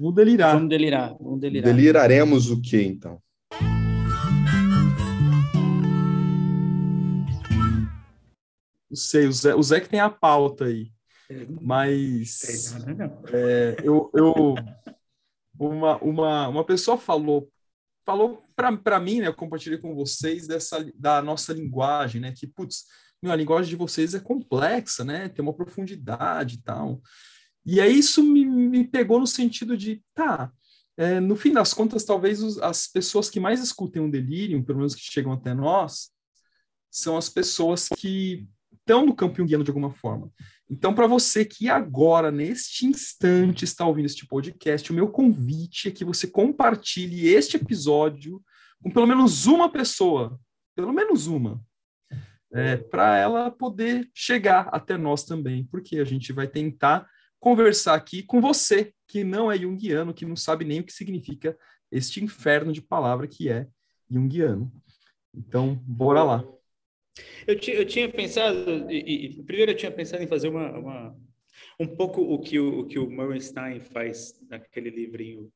Vamos delirar. Vamos delirar, vamos delirar. Deliraremos o que então? Não sei, o Zé, o Zé que tem a pauta aí. Mas é, eu, eu uma, uma, uma pessoa falou falou para mim, né, eu compartilhei com vocês dessa da nossa linguagem, né, que putz, meu, a linguagem de vocês é complexa, né, tem uma profundidade e tal. E aí isso me, me pegou no sentido de, tá, é, no fim das contas, talvez os, as pessoas que mais escutem um delírio, pelo menos que chegam até nós, são as pessoas que estão no campo junguiano de alguma forma. Então, para você que agora, neste instante, está ouvindo este podcast, o meu convite é que você compartilhe este episódio com pelo menos uma pessoa, pelo menos uma, é, para ela poder chegar até nós também, porque a gente vai tentar conversar aqui com você, que não é junguiano, que não sabe nem o que significa este inferno de palavra que é junguiano. Então, bora lá. Eu, eu tinha pensado, e, e, primeiro eu tinha pensado em fazer uma, uma um pouco o que o, o que o Murray Stein faz naquele livrinho,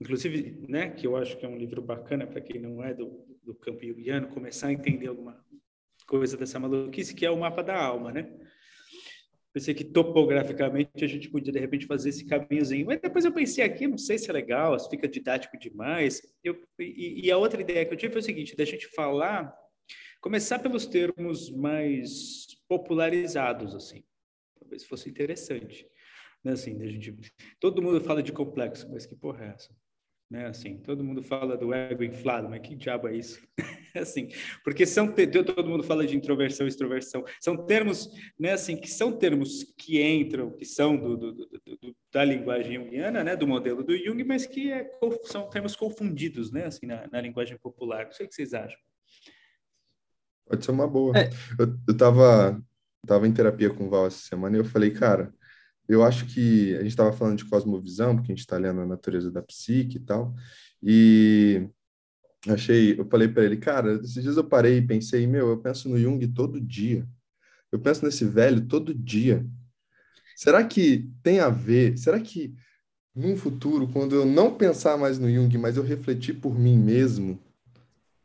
inclusive, né, que eu acho que é um livro bacana para quem não é do, do campo junguiano, começar a entender alguma coisa dessa maluquice, que é o mapa da alma, né? Pensei que topograficamente a gente podia de repente fazer esse caminhozinho, mas depois eu pensei aqui, não sei se é legal, se fica didático demais. Eu, e, e a outra ideia que eu tive foi o seguinte: da gente falar Começar pelos termos mais popularizados, assim. Talvez fosse interessante. Né? Assim, a gente, todo mundo fala de complexo, mas que porra é essa? Né? Assim, todo mundo fala do ego inflado, mas que diabo é isso? assim, porque são todo mundo fala de introversão, extroversão, são termos, né, assim, que são termos que entram, que são do, do, do, da linguagem junguiana, né, do modelo do Jung, mas que é, são termos confundidos, né, assim, na, na linguagem popular. Não sei o que vocês acham. Pode ser uma boa. É. Eu, eu tava, tava em terapia com o Val essa semana e eu falei, cara, eu acho que a gente estava falando de cosmovisão, porque a gente está lendo a natureza da psique e tal, e achei, eu falei para ele, cara, esses dias eu parei e pensei, meu, eu penso no Jung todo dia. Eu penso nesse velho todo dia. Será que tem a ver? Será que num futuro, quando eu não pensar mais no Jung, mas eu refletir por mim mesmo,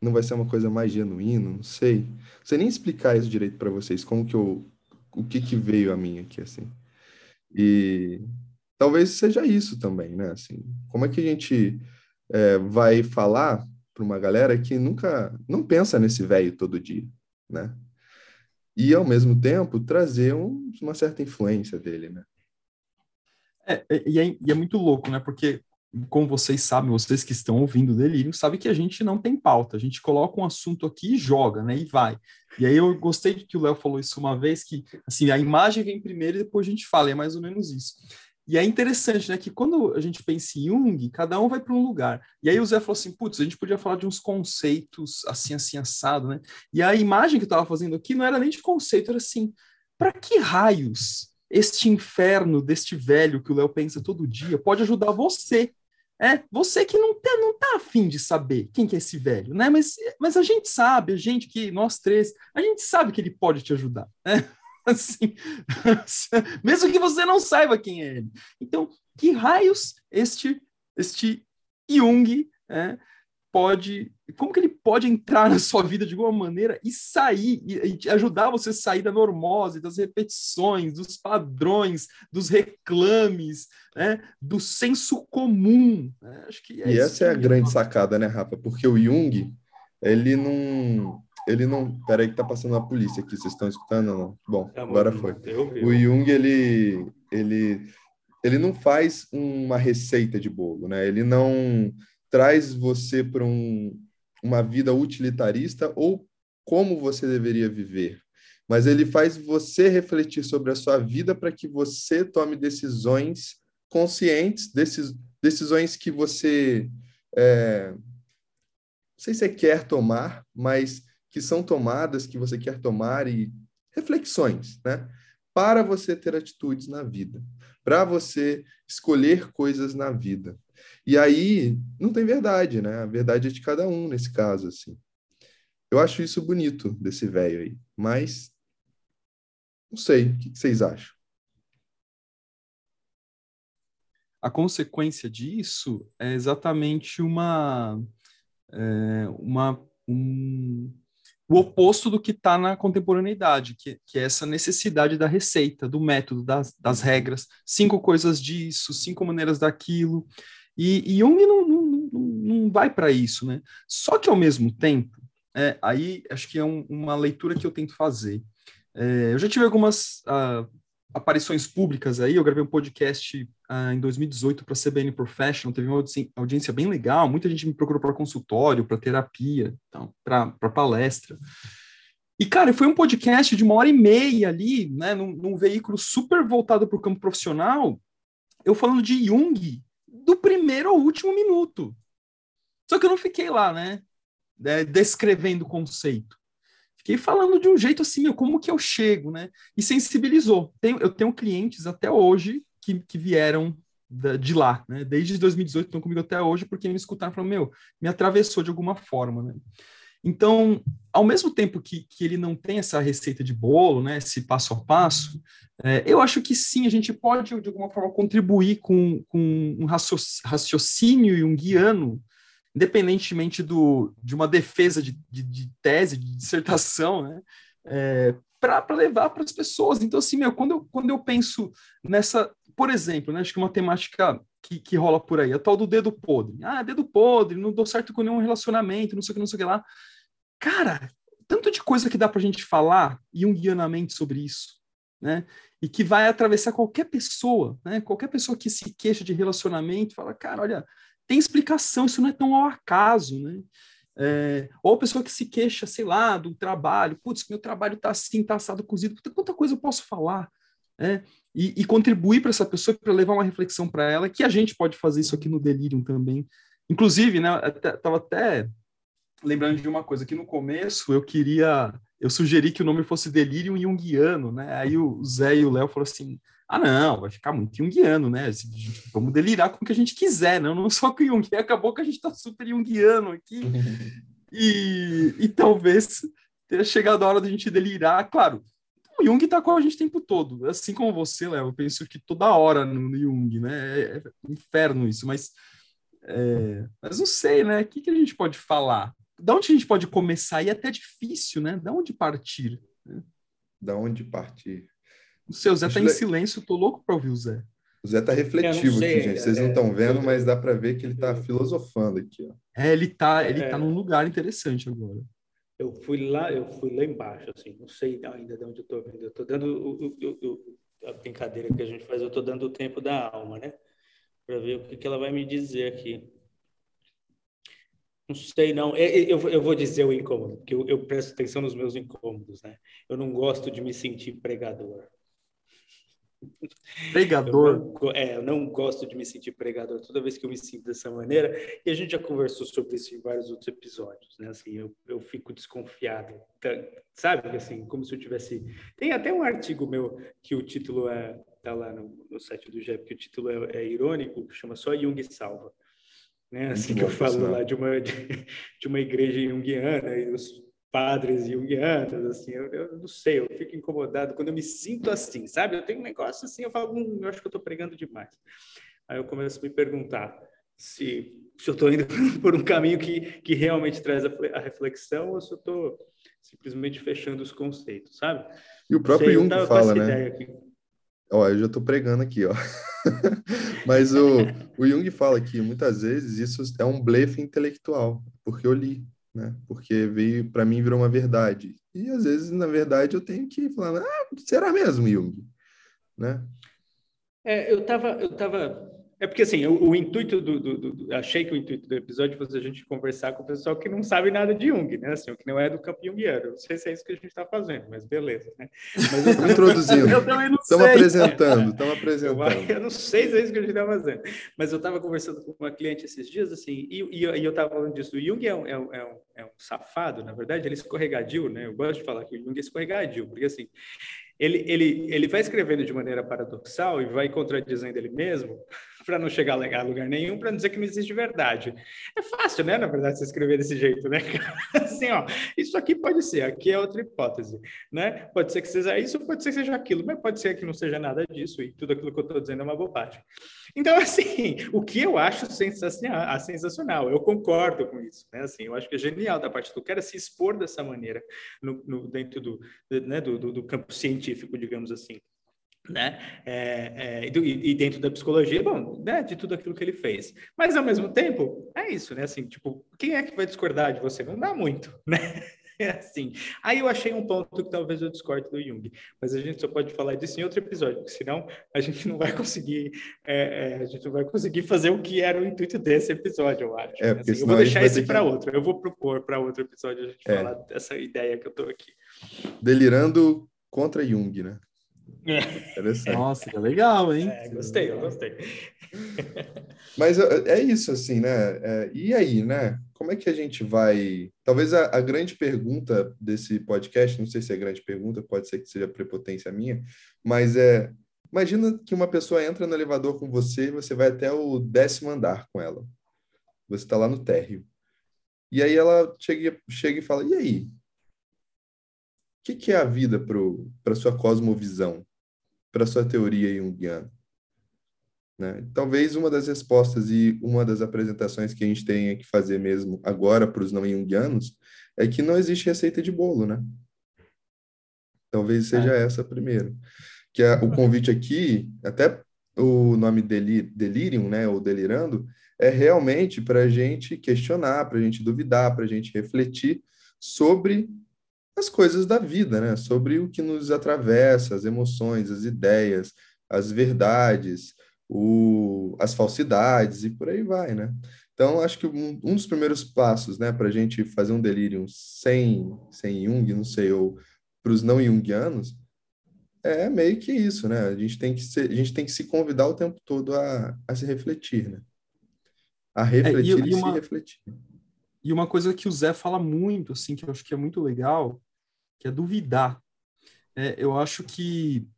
não vai ser uma coisa mais genuína, não sei. Não sei nem explicar isso direito para vocês, como que eu, o que que veio a mim aqui, assim. E talvez seja isso também, né, assim, como é que a gente é, vai falar para uma galera que nunca, não pensa nesse velho todo dia, né? E, ao mesmo tempo, trazer um, uma certa influência dele, né? É, e, é, e é muito louco, né? Porque como vocês sabem, vocês que estão ouvindo o Delírio, sabem que a gente não tem pauta, a gente coloca um assunto aqui e joga, né, e vai. E aí eu gostei de que o Léo falou isso uma vez, que, assim, a imagem vem primeiro e depois a gente fala, é mais ou menos isso. E é interessante, né, que quando a gente pensa em Jung, cada um vai para um lugar. E aí o Zé falou assim, putz, a gente podia falar de uns conceitos assim, assim, assado, né? E a imagem que eu estava fazendo aqui não era nem de conceito, era assim, para que raios este inferno deste velho que o Léo pensa todo dia pode ajudar você é, você que não tá, não tá afim de saber quem que é esse velho, né? Mas, mas a gente sabe, a gente que, nós três, a gente sabe que ele pode te ajudar, né? Assim, mesmo que você não saiba quem é ele. Então, que raios este, este Jung é, pode, como que ele pode entrar na sua vida de alguma maneira e sair, e, e ajudar você a sair da normose, das repetições, dos padrões, dos reclames, né, do senso comum. Né? Acho que é e essa é a grande sacada, né, Rafa? Porque o Jung, ele não ele não. Peraí, que tá passando a polícia aqui, vocês estão escutando ou não? Bom, tá agora foi. O Jung, ele, ele, ele não faz uma receita de bolo, né? Ele não traz você para um, uma vida utilitarista ou como você deveria viver. Mas ele faz você refletir sobre a sua vida para que você tome decisões conscientes, decis, decisões que você é, não sei se você quer tomar, mas que são tomadas, que você quer tomar e reflexões, né? Para você ter atitudes na vida, para você escolher coisas na vida. E aí não tem verdade, né? A verdade é de cada um nesse caso, assim. Eu acho isso bonito desse velho aí, mas não sei, o que vocês acham? a consequência disso é exatamente uma, é, uma um, o oposto do que está na contemporaneidade, que, que, é essa necessidade da receita, do método, das, das regras, cinco coisas disso, cinco maneiras daquilo. E, e Jung não, não, não, não vai para isso, né? Só que ao mesmo tempo, é, aí acho que é um, uma leitura que eu tento fazer. É, eu já tive algumas uh, aparições públicas aí, eu gravei um podcast uh, em 2018 para a CBN Professional, teve uma audiência bem legal, muita gente me procurou para consultório, para terapia, então, para palestra. E, cara, foi um podcast de uma hora e meia ali, né, num, num veículo super voltado para o campo profissional, eu falando de Jung do primeiro ao último minuto. Só que eu não fiquei lá, né, descrevendo o conceito. Fiquei falando de um jeito assim, meu, como que eu chego, né? E sensibilizou. Tenho, eu tenho clientes até hoje que, que vieram da, de lá, né? Desde 2018 estão comigo até hoje porque me escutaram e falaram, meu, me atravessou de alguma forma, né? Então, ao mesmo tempo que, que ele não tem essa receita de bolo, né, esse passo a passo, é, eu acho que sim, a gente pode, de alguma forma, contribuir com, com um raciocínio junguiano independentemente do, de uma defesa de, de, de tese, de dissertação, né? É, para levar para as pessoas. Então, assim, meu, quando eu, quando eu penso nessa, por exemplo, né, acho que uma temática que, que rola por aí, a tal do dedo podre. Ah, dedo podre, não dou certo com nenhum relacionamento, não sei o que, não sei o que lá. Cara, tanto de coisa que dá para a gente falar e um guianamente sobre isso, né? E que vai atravessar qualquer pessoa, né? Qualquer pessoa que se queixa de relacionamento, fala, cara, olha, tem explicação, isso não é tão ao acaso, né? É, ou a pessoa que se queixa, sei lá, do trabalho, putz, meu trabalho está assim, está assado, cozido, quanta coisa eu posso falar, né? E, e contribuir para essa pessoa, para levar uma reflexão para ela, que a gente pode fazer isso aqui no Delirium também. Inclusive, né, estava até lembrando de uma coisa, que no começo eu queria, eu sugeri que o nome fosse Delirium Jungiano, né? Aí o Zé e o Léo falaram assim, ah, não, vai ficar muito junguiano, né? Vamos delirar com o que a gente quiser, não, não só com Jung. E acabou que a gente está super junguiano aqui. E, e talvez tenha chegado a hora da gente delirar. Claro, o Jung está com a gente o tempo todo. Assim como você, Léo, eu penso que toda hora no Jung, né? É, é inferno isso, mas, é, mas não sei, né? O que, que a gente pode falar? Da onde a gente pode começar? E é até difícil, né? Da onde partir? Da onde partir? O seu Zé tá em silêncio, tô louco para ouvir o Zé. O Zé tá refletivo sei, aqui, gente. Vocês é, não estão vendo, mas dá para ver que ele tá filosofando aqui, ó. É, ele tá, ele é, tá num lugar interessante agora. Eu fui lá, eu fui lá embaixo, assim, não sei ainda de onde eu tô vendo. Eu tô dando o, o, o, a brincadeira que a gente faz, eu tô dando o tempo da alma, né? Para ver o que, que ela vai me dizer aqui. Não sei, não. Eu, eu vou dizer o incômodo, porque eu, eu presto atenção nos meus incômodos, né? Eu não gosto de me sentir pregador. Pregador. Eu não, é, eu não gosto de me sentir pregador toda vez que eu me sinto dessa maneira. E a gente já conversou sobre isso em vários outros episódios, né? Assim, eu, eu fico desconfiado, tá, sabe? Assim, como se eu tivesse. Tem até um artigo meu que o título é tá lá no, no site do GEP, que o título é, é irônico, que chama só Jung salva. Né? Assim que eu falo lá de uma de, de uma igreja junguiana e os padres junguianos, assim, eu, eu, não sei, eu fico incomodado quando eu me sinto assim, sabe? Eu tenho um negócio assim, eu falo, hum, eu acho que eu estou pregando demais. Aí eu começo a me perguntar se, se eu estou indo por um caminho que, que realmente traz a, a reflexão ou se eu estou simplesmente fechando os conceitos, sabe? E o próprio sei, Jung fala, né? Ó, eu já estou pregando aqui, ó. Mas o, o Jung fala que muitas vezes isso é um blefe intelectual, porque eu li né? Porque veio para mim virou uma verdade. E às vezes, na verdade, eu tenho que falar, ah, será mesmo, Jung? Né? É, eu estava eu tava é porque, assim, o, o intuito do, do, do, Achei que o intuito do episódio fosse a gente conversar com o pessoal que não sabe nada de Jung, né? Assim, o que não é do campo junguiano. Não sei se é isso que a gente está fazendo, mas beleza, né? Mas eu, Introduzindo. eu também não estamos apresentando, estamos apresentando. Eu, não sei se é isso que a gente está fazendo. Mas eu estava conversando com uma cliente esses dias, assim, e, e, e eu estava falando disso. O Jung é um, é, um, é, um, é safado, na verdade, ele é escorregadio, né? Eu gosto de falar que o Jung é escorregadio, porque, assim, ele, ele, ele vai escrevendo de maneira paradoxal e vai contradizendo ele mesmo, para não chegar a lugar nenhum, para não dizer que não existe verdade. É fácil, né, na verdade, se escrever desse jeito, né? assim, ó, isso aqui pode ser, aqui é outra hipótese, né? Pode ser que seja isso, pode ser que seja aquilo, mas pode ser que não seja nada disso e tudo aquilo que eu estou dizendo é uma bobagem. Então, assim, o que eu acho sensacional, sensacional eu concordo com isso, né? Assim, eu acho que é genial da parte do cara se expor dessa maneira no, no dentro do, né, do, do, do campo científico, digamos assim né? É, é, e, dentro da psicologia, bom, né, de tudo aquilo que ele fez. Mas ao mesmo tempo, é isso, né? Assim, tipo, quem é que vai discordar de você? Não dá muito, né? É assim. Aí eu achei um ponto que talvez eu discorde do Jung, mas a gente só pode falar disso em outro episódio, porque senão a gente não vai conseguir, é, é, a gente não vai conseguir fazer o que era o intuito desse episódio, eu acho. É, assim, eu vou deixar esse para que... outro. Eu vou propor para outro episódio a gente é. falar dessa ideia que eu estou aqui. Delirando contra Jung, né? Interessante. Nossa, que legal, hein? É, gostei, eu gostei. Mas é, é isso, assim, né? É, e aí, né? Como é que a gente vai. Talvez a, a, grande pergunta desse podcast, não sei se é grande pergunta, pode ser que seja prepotência minha, mas é. Imagina que uma pessoa entra no elevador com você e você vai até o décimo andar com ela. Você está lá no térreo. E aí ela chega, chega e fala: E aí? O que, que é a vida para sua cosmovisão? para sua teoria junguiana? Né? Talvez uma das respostas e uma das apresentações que a gente tenha que fazer mesmo agora para os não junguianos é que não existe receita de bolo, né? Talvez seja é. essa primeiro. Que é, o convite aqui, até o nome delir, delirium, né, ou delirando, é realmente para a gente questionar, para a gente duvidar, para a gente refletir sobre as coisas da vida, né? Sobre o que nos atravessa, as emoções, as ideias, as verdades, o, as falsidades e por aí vai, né? Então, acho que um, um dos primeiros passos, né, para a gente fazer um delírio sem, sem Jung, não sei, ou para os não jungianos, é meio que isso, né? A gente tem que, ser, a gente tem que se convidar o tempo todo a, a se refletir, né? A refletir é, e, e, uma, se refletir. E uma coisa que o Zé fala muito, assim, que eu acho que é muito legal, que é duvidar. É, eu acho que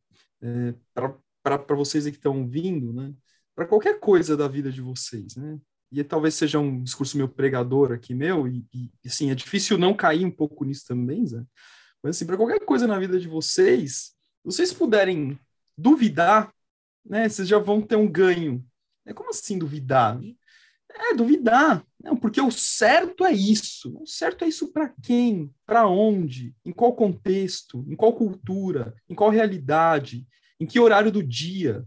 é, para vocês que estão vindo, né, para qualquer coisa da vida de vocês, né, e talvez seja um discurso meu pregador aqui meu, e, e assim, é difícil não cair um pouco nisso também, Zé, mas assim, para qualquer coisa na vida de vocês, vocês puderem duvidar, né, vocês já vão ter um ganho. É como assim duvidar? É duvidar. Não, porque o certo é isso. O certo é isso para quem? Para onde? Em qual contexto? Em qual cultura? Em qual realidade? Em que horário do dia?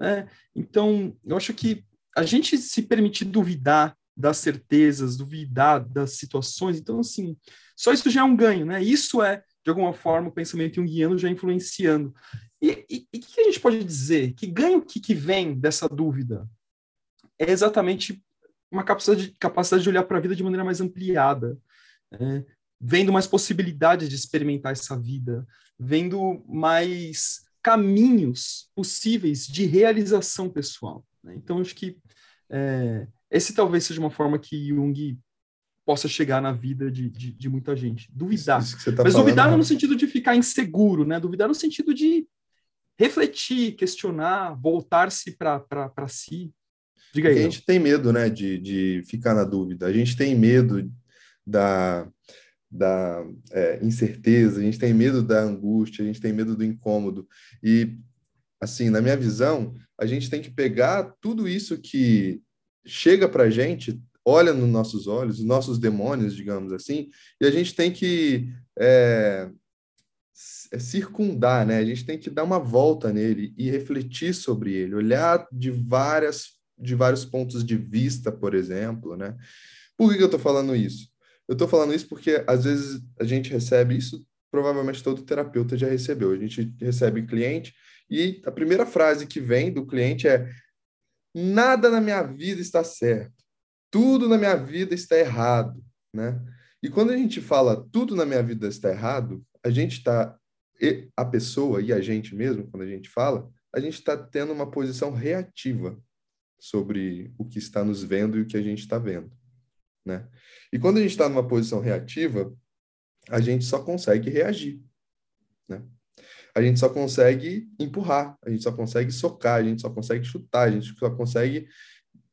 É, então, eu acho que a gente se permitir duvidar das certezas, duvidar das situações, então, assim, só isso já é um ganho, né? Isso é, de alguma forma, o pensamento junguiano já influenciando. E o que a gente pode dizer? Que ganho que, que vem dessa dúvida? É exatamente uma capacidade, capacidade de olhar para a vida de maneira mais ampliada, é, vendo mais possibilidades de experimentar essa vida, vendo mais caminhos possíveis de realização pessoal. Né? Então, acho que é, esse talvez seja uma forma que Jung possa chegar na vida de, de, de muita gente. Duvidar. Tá Mas duvidar não no sentido de ficar inseguro, né? Duvidar no sentido de refletir, questionar, voltar-se para si. Diga aí. A gente tem medo, né, de, de ficar na dúvida. A gente tem medo da, da é, incerteza, a gente tem medo da angústia, a gente tem medo do incômodo. E, assim, na minha visão, a gente tem que pegar tudo isso que chega para a gente, olha nos nossos olhos, os nossos demônios, digamos assim, e a gente tem que é, é circundar, né? A gente tem que dar uma volta nele e refletir sobre ele, olhar de várias de vários pontos de vista, por exemplo, né? Por que, que eu estou falando isso? Eu estou falando isso porque às vezes a gente recebe isso, provavelmente todo terapeuta já recebeu. A gente recebe cliente e a primeira frase que vem do cliente é: nada na minha vida está certo, tudo na minha vida está errado, né? E quando a gente fala tudo na minha vida está errado, a gente está a pessoa e a gente mesmo, quando a gente fala, a gente está tendo uma posição reativa sobre o que está nos vendo e o que a gente está vendo, né? E quando a gente está numa posição reativa, a gente só consegue reagir, né? a gente só consegue empurrar, a gente só consegue socar, a gente só consegue chutar, a gente só consegue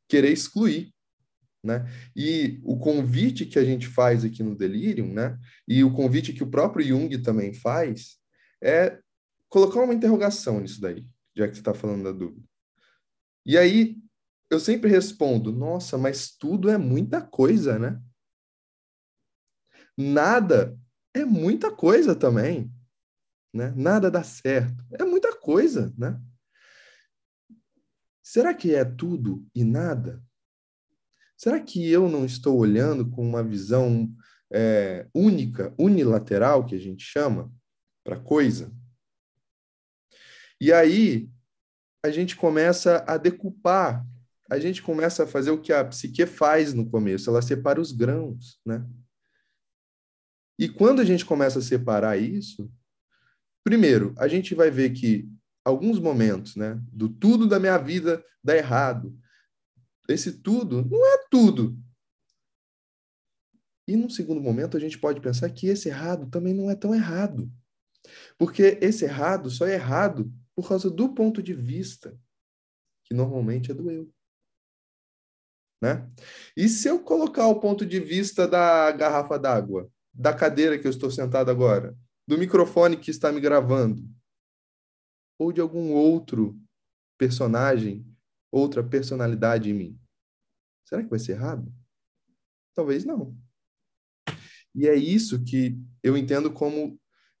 querer excluir, né? E o convite que a gente faz aqui no Delirium, né? E o convite que o próprio Jung também faz é colocar uma interrogação nisso daí, já que você está falando da dúvida. E aí eu sempre respondo: nossa, mas tudo é muita coisa, né? Nada é muita coisa também né? Nada dá certo. É muita coisa, né? Será que é tudo e nada? Será que eu não estou olhando com uma visão é, única, unilateral, que a gente chama, para coisa? E aí a gente começa a decupar, a gente começa a fazer o que a psique faz no começo, ela separa os grãos, né? E quando a gente começa a separar isso, Primeiro, a gente vai ver que alguns momentos, né, do tudo da minha vida dá errado. Esse tudo não é tudo. E num segundo momento, a gente pode pensar que esse errado também não é tão errado. Porque esse errado só é errado por causa do ponto de vista, que normalmente é do eu. Né? E se eu colocar o ponto de vista da garrafa d'água, da cadeira que eu estou sentado agora, do microfone que está me gravando, ou de algum outro personagem, outra personalidade em mim. Será que vai ser errado? Talvez não. E é isso que eu entendo como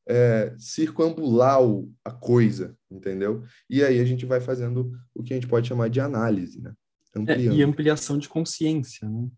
é, circunambular a coisa, entendeu? E aí a gente vai fazendo o que a gente pode chamar de análise, né? É, e ampliação de consciência, né?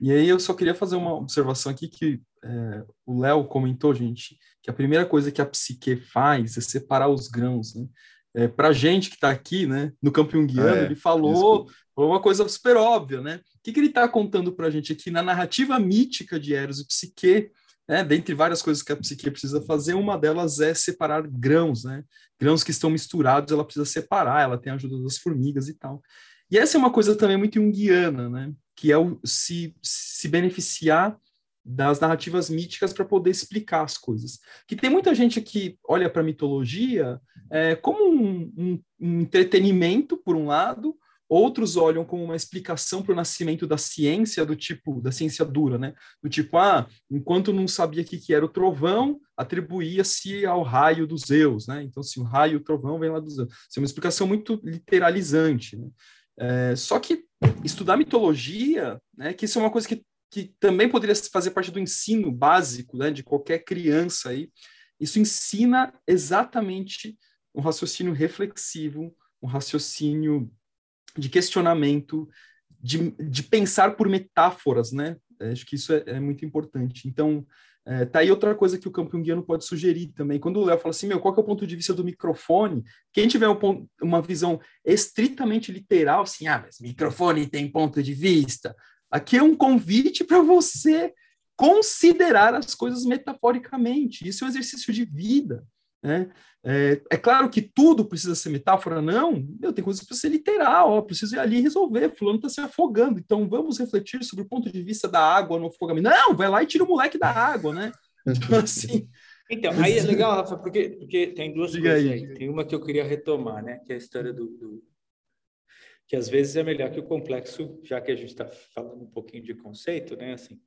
E aí eu só queria fazer uma observação aqui que é, o Léo comentou, gente, que a primeira coisa que a psique faz é separar os grãos, né? É, para gente que está aqui, né, no campo junguiano, é. ele falou, falou uma coisa super óbvia, né? O que, que ele está contando para a gente aqui na narrativa mítica de Eros e Psique, né, dentre várias coisas que a psique precisa fazer, uma delas é separar grãos, né? Grãos que estão misturados, ela precisa separar, ela tem a ajuda das formigas e tal. E essa é uma coisa também muito junguiana, né? Que é o se, se beneficiar das narrativas míticas para poder explicar as coisas. Que tem muita gente que olha para a mitologia é, como um, um, um, entretenimento, por um lado, outros olham como uma explicação para o nascimento da ciência, do tipo, da ciência dura, né? Do tipo, ah, enquanto não sabia o que, que era o trovão, atribuía-se ao raio dos Zeus, né? Então, se o raio e o trovão vem lá dos Zeus. Isso é uma explicação muito literalizante, né? É, só que estudar mitologia, né, que isso é uma coisa que que também poderia fazer parte do ensino básico né, de qualquer criança aí. Isso ensina exatamente um raciocínio reflexivo, um raciocínio de questionamento, de, de pensar por metáforas, né? Acho que isso é, é muito importante. Então, é, tá aí outra coisa que o campo junguiano pode sugerir também. Quando o Léo fala assim, meu, qual é o ponto de vista do microfone? Quem tiver um ponto, uma visão estritamente literal, assim, ah, mas microfone tem ponto de vista, Aqui é um convite para você considerar as coisas metaforicamente. Isso é um exercício de vida. Né? É, é, claro que tudo precisa ser metáfora, não. Eu tenho coisas que precisam ser literal, ó, preciso ir ali resolver. Fulano está se afogando, então vamos refletir sobre o ponto de vista da água no afogamento. Não, vai lá e tira o moleque da água, né? Então, assim. Então, aí é legal, Rafa, porque, porque tem duas Diga coisas aí. aí. Tem uma que eu queria retomar, né? Que é a história do, do que às vezes é melhor que o complexo, já que a gente está falando um pouquinho de conceito, né? Assim,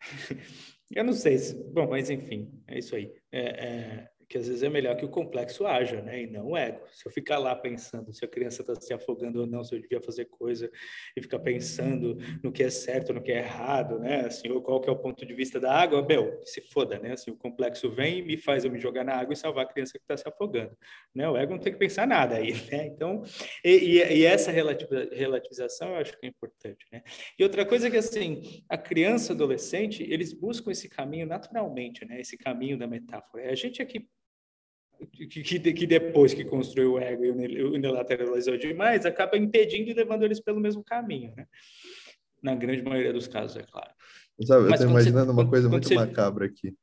eu não sei se, bom, mas enfim, é isso aí. É, é, que às vezes é melhor que o complexo haja, né? E não o ego. Se eu ficar lá pensando se a criança está se afogando ou não, se eu devia fazer coisa e ficar pensando no que é certo, no que é errado, né? Assim, ou qual que é o ponto de vista da água, meu, se foda, né? Assim, o complexo vem e me faz eu me jogar na água e salvar a criança que está se afogando, né? O ego não tem que pensar nada aí, né? Então, e, e, essa relativização eu acho que é importante, né? E outra coisa é que, assim, a criança, adolescente, eles buscam esse caminho naturalmente, né? Esse caminho da metáfora. A gente aqui que, que, depois que construiu o ego e unilateralizou demais, acaba impedindo e levando eles pelo mesmo caminho, né? Na grande maioria dos casos, é claro. Sabe, eu estou imaginando você, uma coisa muito você... macabra aqui.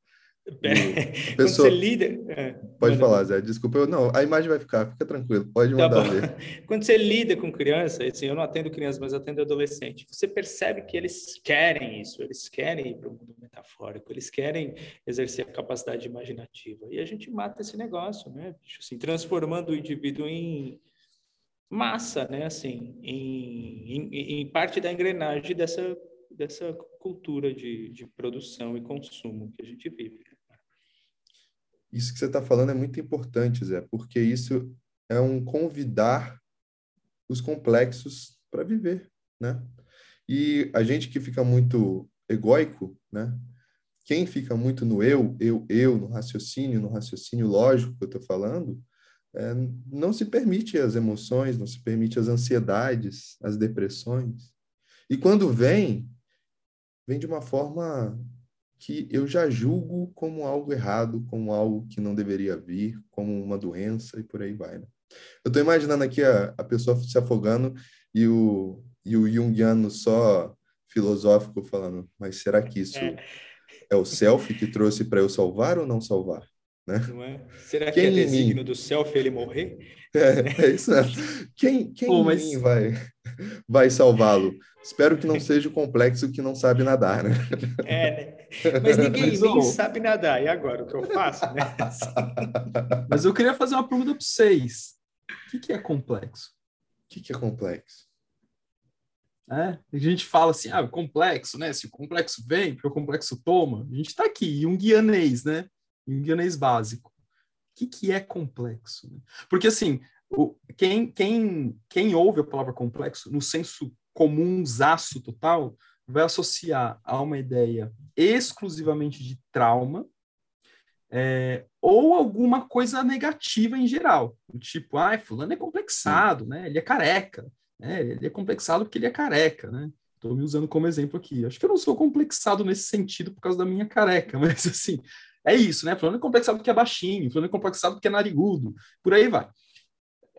Pessoa... Quando você lida. É, pode falar, Zé. Desculpa, eu, não, a imagem vai ficar, fica tranquilo, pode tá mandar tá ver. Quando você lida com criança, assim, eu não atendo criança, mas atendo adolescente, você percebe que eles querem isso, eles querem ir para o mundo metafórico, eles querem exercer a capacidade imaginativa. E a gente mata esse negócio, né? Assim, transformando o indivíduo em massa, né? Assim, em, em, em parte da engrenagem dessa, dessa cultura de, de produção e consumo que a gente vive. Isso que você está falando é muito importante, Zé, porque isso é um convidar os complexos para viver, né? E a gente que fica muito egóico, né? Quem fica muito no eu, eu, eu, no raciocínio, no raciocínio lógico que eu estou falando, é, não se permite as emoções, não se permite as ansiedades, as depressões. E quando vem, vem de uma forma que eu já julgo como algo errado, como algo que não deveria vir, como uma doença e por aí vai. Né? Eu estou imaginando aqui a, a pessoa se afogando e o, e o Jungiano só filosófico falando, mas será que isso é, é o self que trouxe para eu salvar ou não salvar? Né? Não é? Será quem que é designo do self ele morrer? É, é isso. Quem, quem Pô, mas... vai, vai salvá-lo? Espero que não seja o complexo que não sabe nadar, né? É, né? Mas ninguém mas, nem sabe nadar. E agora, o que eu faço, né? mas eu queria fazer uma pergunta para vocês. O que, que é complexo? O que, que é complexo? É, a gente fala assim, ah, complexo, né? Se o complexo vem, porque o complexo toma. A gente está aqui, um guianês, né? Um guianês básico. O que, que é complexo? Porque, assim, o, quem, quem, quem ouve a palavra complexo, no senso comum, zaço total, vai associar a uma ideia exclusivamente de trauma é, ou alguma coisa negativa em geral. Tipo, ah, fulano é complexado, né? Ele é careca. Né? Ele é complexado porque ele é careca, né? Estou me usando como exemplo aqui. Acho que eu não sou complexado nesse sentido por causa da minha careca, mas assim, é isso, né? Fulano é complexado porque é baixinho, fulano é complexado porque é narigudo, por aí vai.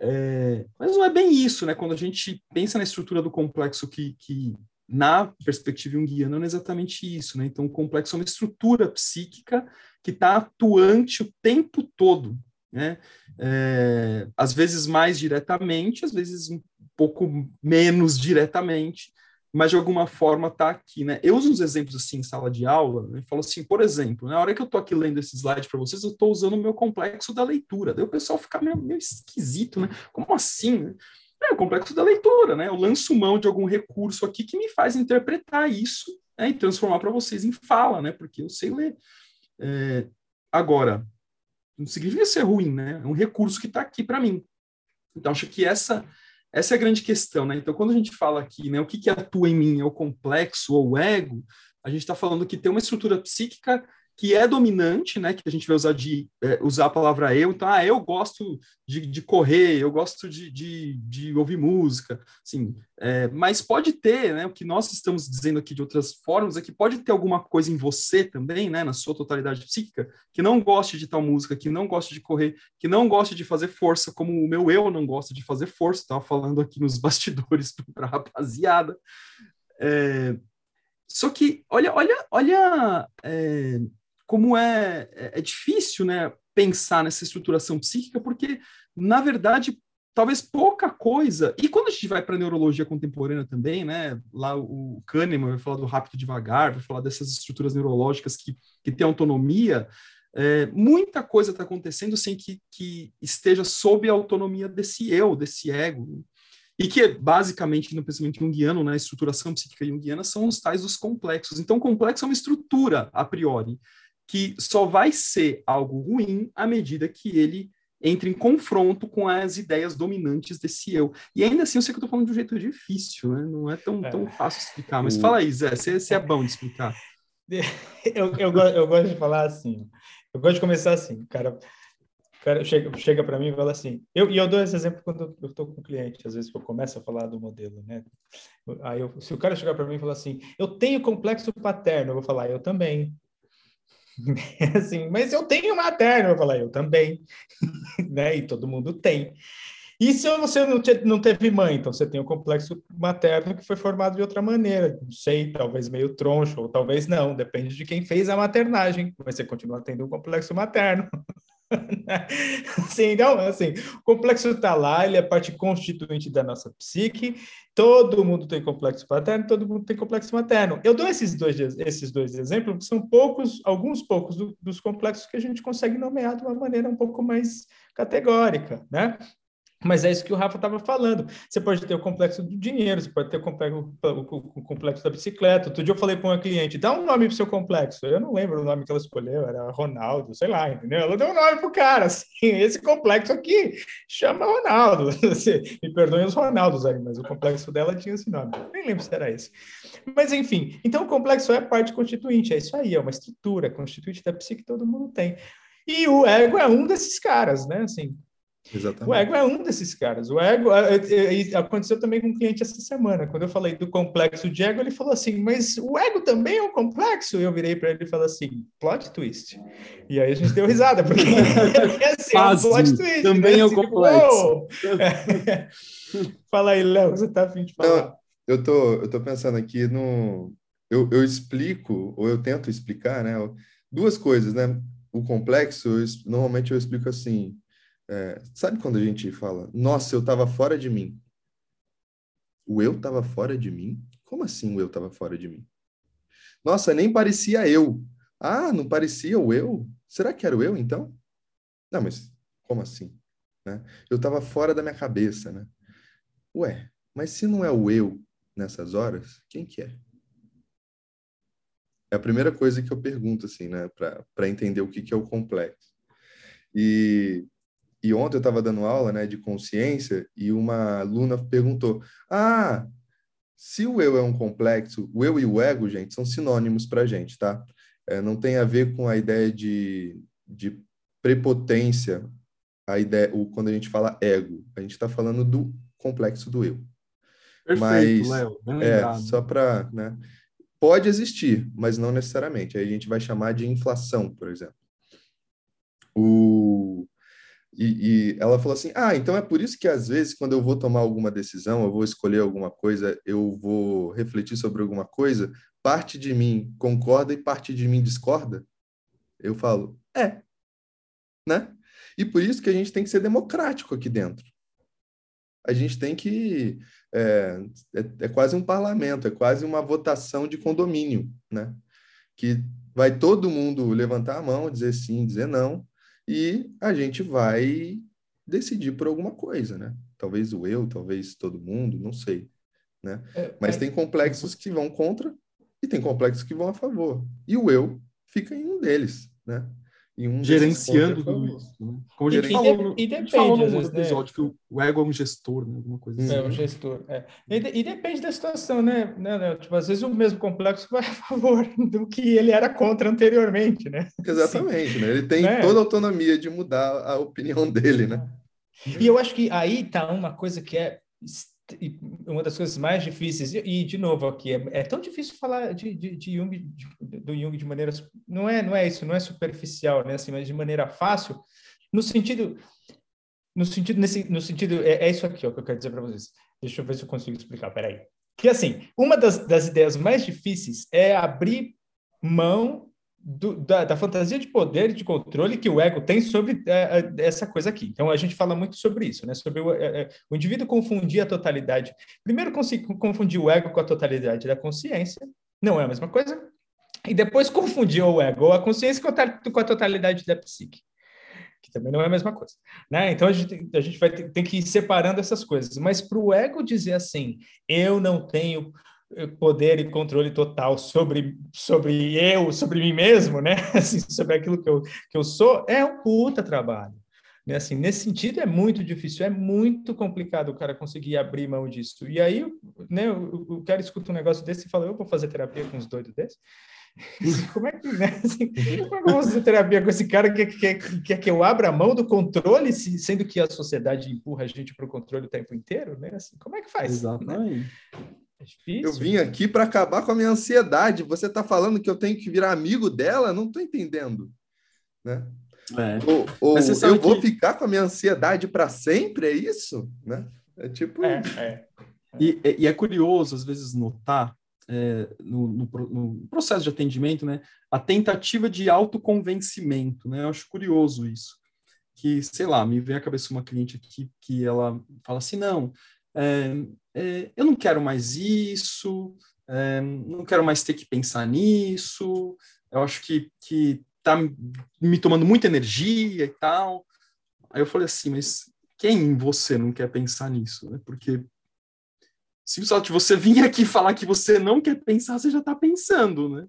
É, mas não é bem isso, né? Quando a gente pensa na estrutura do complexo que, que na perspectiva junguiana, não é exatamente isso, né? Então, o complexo é uma estrutura psíquica que está atuante o tempo todo, né? É, às vezes mais diretamente, às vezes um pouco menos diretamente, mas de alguma forma está aqui, né? Eu uso uns exemplos assim em sala de aula, né? falo assim, por exemplo, na hora que eu estou aqui lendo esse slide para vocês, eu estou usando o meu complexo da leitura. Daí o pessoal fica meio, meio esquisito, né? Como assim? Né? É o complexo da leitura, né? Eu lanço mão de algum recurso aqui que me faz interpretar isso né? e transformar para vocês em fala, né? Porque eu sei ler. É... Agora, não significa ser ruim, né? É um recurso que está aqui para mim. Então, acho que essa essa é a grande questão, né? Então, quando a gente fala aqui, né, o que, que atua em mim é o complexo ou o ego, a gente está falando que tem uma estrutura psíquica que é dominante, né? Que a gente vai usar de é, usar a palavra eu. Então, ah, eu gosto de, de correr, eu gosto de, de, de ouvir música, assim. É, mas pode ter, né? O que nós estamos dizendo aqui de outras formas é que pode ter alguma coisa em você também, né? Na sua totalidade psíquica, que não goste de tal música, que não goste de correr, que não goste de fazer força, como o meu eu não gosta de fazer força. Estava falando aqui nos bastidores para a rapaziada. É, só que, olha, olha, olha é, como é, é, é difícil né, pensar nessa estruturação psíquica, porque, na verdade, talvez pouca coisa. E quando a gente vai para a neurologia contemporânea também, né? Lá o Kahneman vai falar do rápido devagar, vai falar dessas estruturas neurológicas que, que têm autonomia. É, muita coisa está acontecendo sem que, que esteja sob a autonomia desse eu, desse ego. E que, basicamente, no pensamento junguiano, na né, estruturação psíquica junguiana, são os tais dos complexos. Então, complexo é uma estrutura, a priori que só vai ser algo ruim à medida que ele entre em confronto com as ideias dominantes desse eu. E ainda assim, eu sei que eu estou falando de um jeito difícil, né? não é tão, é. tão fácil explicar. Mas fala aí, Zé, você, você é bom de explicar. Eu, eu, eu gosto de falar assim, eu gosto de começar assim, cara, o cara chega, chega para mim e fala assim, eu, e eu dou esse exemplo quando eu estou com o cliente, às vezes que eu começo a falar do modelo, né? Aí eu, se o cara chegar para mim e falar assim, eu tenho complexo paterno, eu vou falar, eu também. assim, mas eu tenho materno, eu falar, eu também, né? E todo mundo tem. E se você não, te, não teve mãe, então você tem o complexo materno que foi formado de outra maneira, não sei, talvez meio troncho, ou talvez não, depende de quem fez a maternagem, mas você continua tendo um complexo materno. assim, então, assim, o complexo está lá, ele é parte constituinte da nossa psique, todo mundo tem complexo paterno, todo mundo tem complexo materno. Eu dou esses dois, esses dois exemplos, que são poucos, alguns poucos do, dos complexos que a gente consegue nomear de uma maneira um pouco mais categórica, né? Mas é isso que o Rafa estava falando. Você pode ter o complexo do dinheiro, você pode ter o complexo, o complexo da bicicleta. Outro dia eu falei para uma cliente, dá um nome para o seu complexo. Eu não lembro o nome que ela escolheu, era Ronaldo, sei lá, entendeu? Ela deu um nome para o cara, assim, esse complexo aqui chama Ronaldo. Me perdoem os Ronaldos aí, mas o complexo dela tinha esse nome. Nem lembro se era esse. Mas, enfim, então o complexo é parte constituinte, é isso aí, é uma estrutura constituinte da psique que todo mundo tem. E o ego é um desses caras, né? Assim, Exatamente. O ego é um desses caras. O ego é, é, é, aconteceu também com um cliente essa semana. Quando eu falei do complexo de ego, ele falou assim: Mas o ego também é um complexo? E eu virei para ele e falei assim: Plot twist. E aí a gente deu risada, porque é assim, é um plot twist. Também né? é um assim, complexo. Fala aí, Léo, você está afim de falar? Não, eu tô, eu tô pensando aqui no. Eu, eu explico, ou eu tento explicar, né? Duas coisas, né? O complexo, eu, normalmente eu explico assim é, sabe quando a gente fala, nossa, eu estava fora de mim? O eu estava fora de mim? Como assim o eu estava fora de mim? Nossa, nem parecia eu. Ah, não parecia o eu? Será que era o eu então? Não, mas como assim? Né? Eu estava fora da minha cabeça, né? Ué, mas se não é o eu nessas horas, quem que é? É a primeira coisa que eu pergunto, assim, né? Para entender o que, que é o complexo. E e ontem eu estava dando aula né, de consciência e uma aluna perguntou: Ah, se o eu é um complexo, o eu e o ego, gente, são sinônimos para a gente, tá? É, não tem a ver com a ideia de, de prepotência, a ideia, o, quando a gente fala ego, a gente está falando do complexo do eu. Perfeito, Léo. É, só para. Né, pode existir, mas não necessariamente. Aí a gente vai chamar de inflação, por exemplo. O, e, e, ela falou assim: Ah, então é por isso que às vezes, quando eu vou tomar alguma decisão, eu vou escolher alguma coisa, eu vou refletir sobre alguma coisa, parte de mim concorda e parte de mim discorda? Eu falo: É. Né? E por isso que a gente tem que ser democrático aqui dentro. A gente tem que. É, é, é quase um parlamento, é quase uma votação de condomínio, né? Que vai todo mundo levantar a mão, dizer sim, dizer não, e a gente vai decidir por alguma coisa, né? Talvez o eu, talvez todo mundo, não sei, né? É, Mas é... tem complexos que vão contra e tem complexos que vão a favor. E o eu fica em um deles, né? Um gerenciando tudo isso. Né? Como a gente e, falou, no, e depende, falou no vezes, né? episódio né? que o ego é um gestor, né? Alguma coisa assim. É um gestor. É. E, e, depende da situação, né? né, né? Tipo, às vezes o mesmo complexo vai a favor do que ele era contra anteriormente, né? Exatamente, né? Ele tem né? toda a autonomia de mudar a opinião dele, né? E eu acho que aí tá uma coisa que é uma das coisas mais difíceis, e, de novo aqui, é, é tão difícil falar de, de, de Jung, de, do Jung de maneira, não é, não é isso, não é superficial, né, assim, mas de maneira fácil, no sentido, no sentido, nesse, no sentido, é, é isso aqui ó, que eu quero dizer para vocês. Deixa eu ver se eu consigo explicar, peraí. Que assim, uma das, das ideias mais difíceis é abrir mão do, da, da, fantasia de poder e de controle que o ego tem sobre é, é, essa coisa aqui. Então, a gente fala muito sobre isso, né? Sobre o, é, é o indivíduo confundir a totalidade. Primeiro, confundir o ego com a totalidade da consciência, não é a mesma coisa. E depois confundir o ego ou a consciência com a, com a totalidade da psique, que também não é a mesma coisa. Né? Então, a gente, a gente vai ter, tem que ir separando essas coisas. Mas para o ego dizer assim, eu não tenho poder e controle total sobre, sobre eu, sobre mim mesmo, né? Assim, sobre aquilo que eu, que eu sou, é um puta trabalho. Né? Assim, nesse sentido, é muito difícil, é muito complicado o cara conseguir abrir mão disso. E aí, né, o, cara escuta um negócio desse e fala, eu vou fazer terapia com uns doidos desses? Como é que, né? assim, como é que eu vou fazer terapia com esse cara que quer que, que, que eu abra a mão do controle, sendo que a sociedade empurra a gente para o controle o tempo inteiro, né? Assim, como é que faz? Né? Exatamente. Né? É difícil. Eu vim aqui para acabar com a minha ansiedade. Você está falando que eu tenho que virar amigo dela? Não estou entendendo. Né? É. Ou, ou eu vou ficar com a minha ansiedade para sempre, é isso? Né? É tipo. É, é. E, e, é curioso, às vezes, notar é, no, no, no, processo de atendimento, né, a tentativa de autoconvencimento, né? Eu acho curioso isso. Que, sei lá, me vem à cabeça uma cliente aqui que ela fala assim: não, eu não quero mais isso, não quero mais ter que pensar nisso, eu acho que, que tá me tomando muita energia e tal. Aí eu falei assim, mas quem você não quer pensar nisso, né? Porque se você vir aqui falar que você não quer pensar, você já está pensando, né?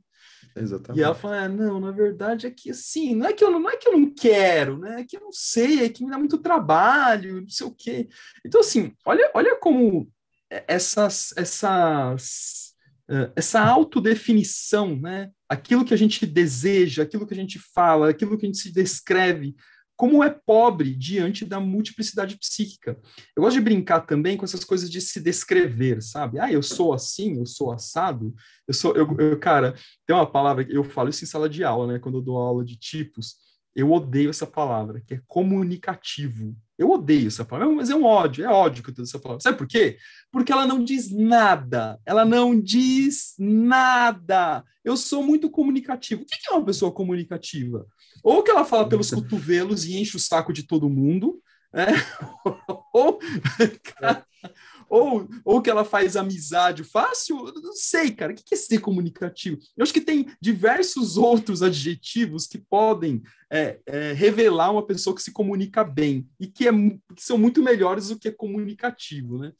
Exatamente. E ela fala, ah, não, na verdade é que assim, não é que eu não, não é que eu não quero, né? É que eu não sei, é que me dá muito trabalho, não sei o quê. Então assim, olha, olha como essas essas eh, essa autodefinição, né? Aquilo que a gente deseja, aquilo que a gente fala, aquilo que a gente se descreve, como é pobre diante da multiplicidade psíquica. Eu gosto de brincar também com essas coisas de se descrever, sabe? Ah, eu sou assim, eu sou assado, eu sou, eu, eu cara, tem uma palavra eu falo isso em sala de aula, né? Quando eu dou aula de tipos, eu odeio essa palavra, que é comunicativo. Eu odeio essa palavra, mas é um ódio, é ódio que eu tenho essa palavra. Sabe por quê? Porque ela não diz nada. Ela não diz nada. Eu sou muito comunicativo. O que é uma pessoa comunicativa? Ou que ela fala pelos cotovelos e enche o saco de todo mundo, né? ou, ou, ou que ela faz amizade fácil, não sei, cara, o que é ser comunicativo? Eu acho que tem diversos outros adjetivos que podem é, é, revelar uma pessoa que se comunica bem e que, é, que são muito melhores do que comunicativo, né?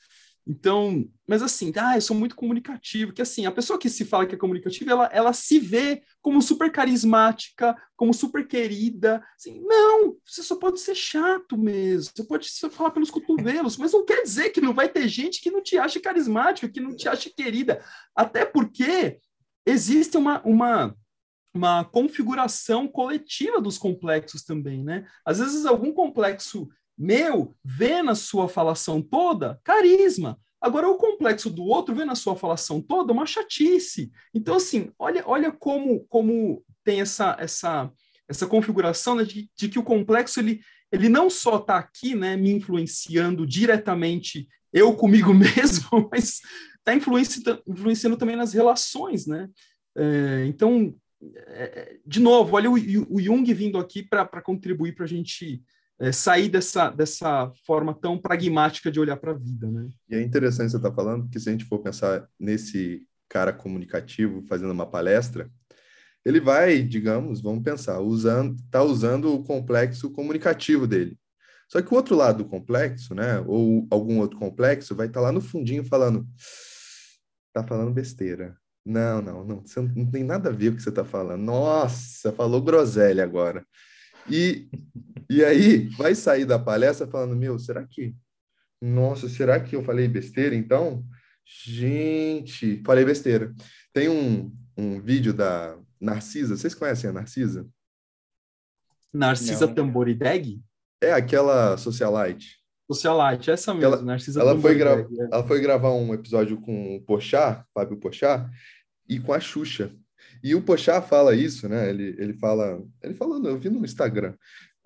Então, mas assim, ah, eu sou muito comunicativo, que assim, a pessoa que se fala que é comunicativa, ela, ela se vê como super carismática, como super querida. Assim, não, você só pode ser chato mesmo, você pode só falar pelos cotovelos, mas não quer dizer que não vai ter gente que não te ache carismática, que não te ache querida. Até porque existe uma, uma, uma configuração coletiva dos complexos também, né? Às vezes algum complexo meu vê na sua falação toda carisma. Agora, o complexo do outro vê na sua falação toda uma chatice. Então, assim, olha, olha como, como tem essa, essa, essa configuração né, de, de, que o complexo ele, ele não só está aqui né, me influenciando diretamente eu comigo mesmo, mas está influenciando, também nas relações. Né? É, então, é, de novo, olha o, o Jung vindo aqui para contribuir para a gente é, sair dessa, dessa forma tão pragmática de olhar para a vida, né? E é interessante você estar tá falando, porque se a gente for pensar nesse cara comunicativo fazendo uma palestra, ele vai, digamos, vamos pensar, usando, tá usando o complexo comunicativo dele. Só que o outro lado do complexo, né, ou algum outro complexo, vai estar tá lá no fundinho falando, tá falando besteira. Não, não, não, não, tem nada a ver com o que você está falando. Nossa, falou groselha agora. E, e aí vai sair da palestra falando, meu, será que... Nossa, será que eu falei besteira, então? Gente, falei besteira. Tem um, um vídeo da Narcisa, vocês conhecem a Narcisa? Narcisa Não. Tamborideg? É aquela socialite. Socialite, essa mesmo, ela, Narcisa ela foi, gra... é. ela foi gravar um episódio com o Pochá, Fábio Pochá, e com a Xuxa. E o Pochá fala isso, né? Ele, ele fala, ele falou, eu vi no Instagram,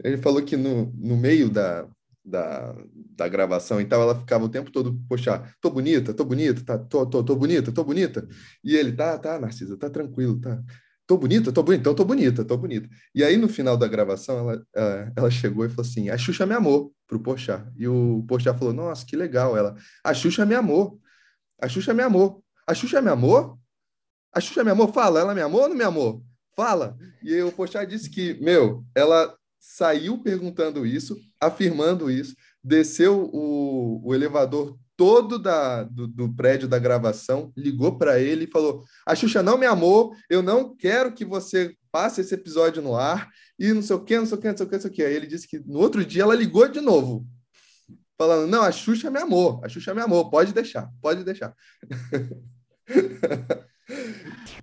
ele falou que no, no meio da, da, da gravação e tal, ela ficava o tempo todo, poxa, tô bonita, tô bonita, tá, tô, tô, tô bonita, tô bonita. E ele, tá, tá, Narcisa, tá tranquilo, tá. Tô bonita, tô bonita, então tô bonita, tô bonita. E aí, no final da gravação, ela, ela chegou e falou assim: a Xuxa me amou pro Pochá. E o Pochá falou: nossa, que legal. Ela, a Xuxa me amou. A Xuxa me amou. A Xuxa me amou? A Xuxa me amou? Fala, ela me amou ou não me amou? Fala. E o Pochá disse que, meu, ela saiu perguntando isso, afirmando isso, desceu o, o elevador todo da, do, do, prédio da gravação, ligou para ele e falou: A Xuxa não me amou, eu não quero que você passe esse episódio no ar, e não sei o que, não sei o que, não sei o que, não sei o que. Aí ele disse que no outro dia ela ligou de novo, falando: Não, a Xuxa me amou, a Xuxa me amou, pode deixar, pode deixar.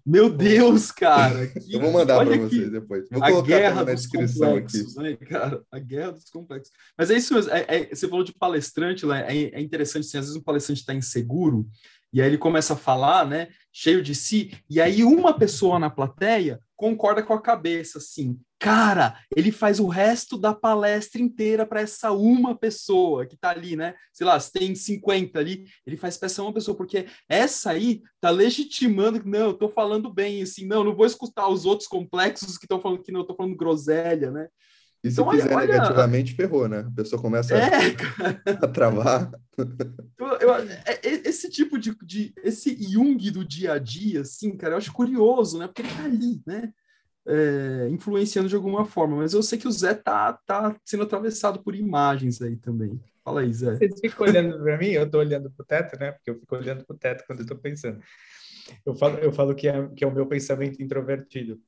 Meu Deus, cara! Que... Eu vou mandar para vocês depois. Vou a guerra na descrição aqui. Né, cara? A guerra dos complexos. Mas é isso mesmo. É, é, você falou de palestrante, é, é interessante, assim, às vezes um palestrante está inseguro E aí ele começa a falar, né, cheio de si, e aí uma pessoa na plateia concorda com a cabeça, assim, cara, ele faz o resto da palestra inteira para essa uma pessoa que tá ali, né? Sei lá, se tem 50 ali, ele faz para essa uma pessoa, porque essa aí tá legitimando que não, eu tô falando bem, assim, não, não vou escutar os outros complexos que estão falando que não, eu tô falando groselha, né? E se então, fizer olha, negativamente, ferrou, né? A pessoa começa é, a, a, travar. Eu, eu, é, esse tipo de, de, Esse Jung do dia a dia, assim, cara, eu acho curioso, né? Porque ele tá ali, né? É, influenciando de alguma forma. Mas eu sei que o Zé tá, tá sendo atravessado por imagens aí também. Fala aí, Zé. Vocês ficam olhando para mim, eu tô olhando pro teto, né? Porque eu fico olhando pro teto quando eu tô pensando. Eu falo, eu falo que, é, que é o meu pensamento introvertido.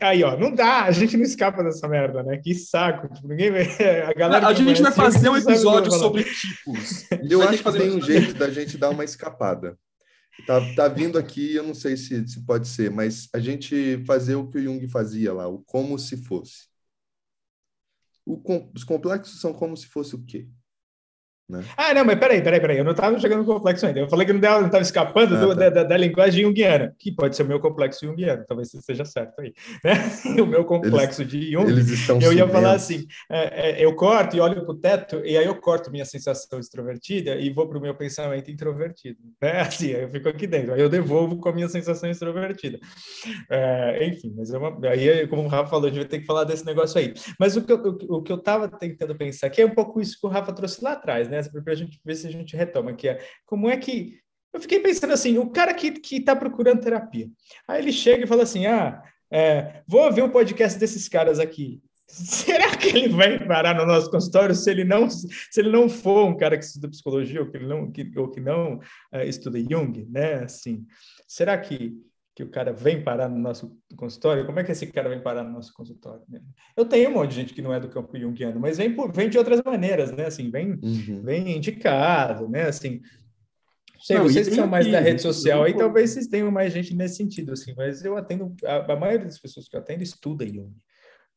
Aí, ó, não dá, a gente não escapa dessa merda, né? Que saco. Tipo, ninguém vê. A, galera a gente vai fazer um episódio sobre tipos. Eu acho que tem um jeito da gente dar uma escapada. Tá, tá vindo aqui, eu não sei se, se pode ser, mas a gente fazer o que o Jung fazia lá, o como se fosse. O, os complexos são como se fosse o quê? Né? Ah, não, mas peraí, peraí, peraí, eu não estava chegando no complexo ainda. Eu falei que não estava escapando ah, do, tá. da, da, linguagem junguiana, que pode ser o meu complexo junguiano, talvez seja certo aí. Né? o meu complexo eles, de Jung, eu ia falar assim: é, é, eu corto e olho para o teto, e aí eu corto minha sensação extrovertida e vou para o meu pensamento introvertido. Né? Assim, eu fico aqui dentro, aí eu devolvo com a minha sensação extrovertida. É, enfim, mas é uma, aí, como o Rafa falou, a gente vai ter que falar desse negócio aí. Mas o que eu, o, o que eu estava tentando pensar aqui é um pouco isso que o Rafa trouxe lá atrás, né? Para a gente ver se a gente retoma, que é como é que. Eu fiquei pensando assim: o cara que está procurando terapia, aí ele chega e fala assim: ah, é, vou ouvir um podcast desses caras aqui. Será que ele vai parar no nosso consultório se ele não, se ele não for um cara que estuda psicologia ou que não, que, ou que não uh, estuda Jung, né? Assim, será que que o cara vem parar no nosso consultório, como é que esse cara vem parar no nosso consultório? Né? Eu tenho um monte de gente que não é do campo junguiano, mas vem, por, vem de outras maneiras, né? Assim, vem, uhum. vem indicado, né? Assim, sei, não, vocês que são mais da rede social aí, talvez vocês tenham mais gente nesse sentido, assim, mas eu atendo, a, a maioria das pessoas que eu atendo estuda Jung,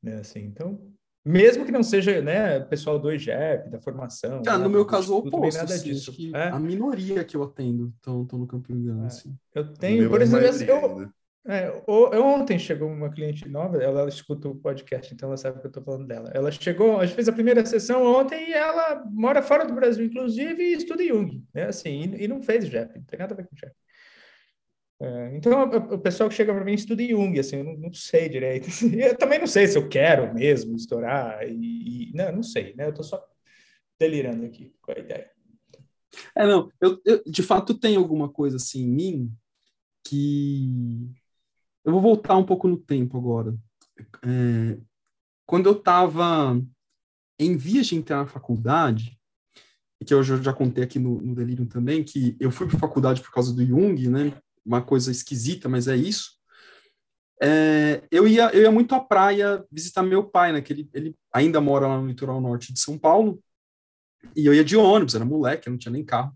né? Assim, então, mesmo que não seja, né, pessoal do EGEP, da formação. Ah, no meu caso, o oposto. Nada assim, disso. É? A minoria que eu atendo estão no campo junguiano, é. assim. Eu tenho, por exemplo, eu, é, ontem chegou uma cliente nova, ela, ela, escuta o podcast, então ela sabe que eu estou falando dela. Ela chegou, a gente fez a primeira sessão ontem e ela mora fora do Brasil, inclusive, e estuda Jung, né? Assim, e, e não fez JEP, não tem nada a ver com JEP. É, então, o, pessoal que chega para mim estuda Jung, assim, eu não, não, sei direito. Eu também não sei se eu quero mesmo estourar, e, e não, não sei, né? Eu estou só delirando aqui com a ideia. É, não, eu, eu de fato tem alguma coisa assim em mim que eu vou voltar um pouco no tempo agora. É, quando eu estava em vias de entrar na faculdade, que eu já, já contei aqui no, no Delirium também, que eu fui para faculdade por causa do Jung, né? Uma coisa esquisita, mas é isso. É, eu, ia, eu ia muito à praia visitar meu pai, né? Que ele, ele ainda mora lá no litoral norte de São Paulo. E eu ia de ônibus, era moleque, não tinha nem carro.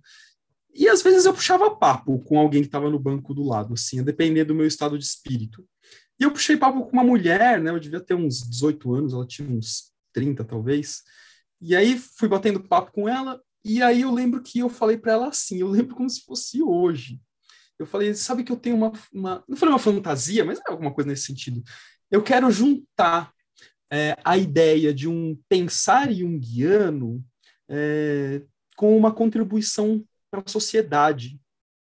E às vezes eu puxava papo com alguém que estava no banco do lado, assim, a depender do meu estado de espírito. E eu puxei papo com uma mulher, né? Eu devia ter uns 18 anos, ela tinha uns 30 talvez. E aí fui batendo papo com ela, e aí eu lembro que eu falei para ela assim, eu lembro como se fosse hoje. Eu falei, sabe que eu tenho uma, uma não falei uma fantasia, mas é alguma coisa nesse sentido. Eu quero juntar é, a ideia de um pensar junguiano é, com uma contribuição para a sociedade,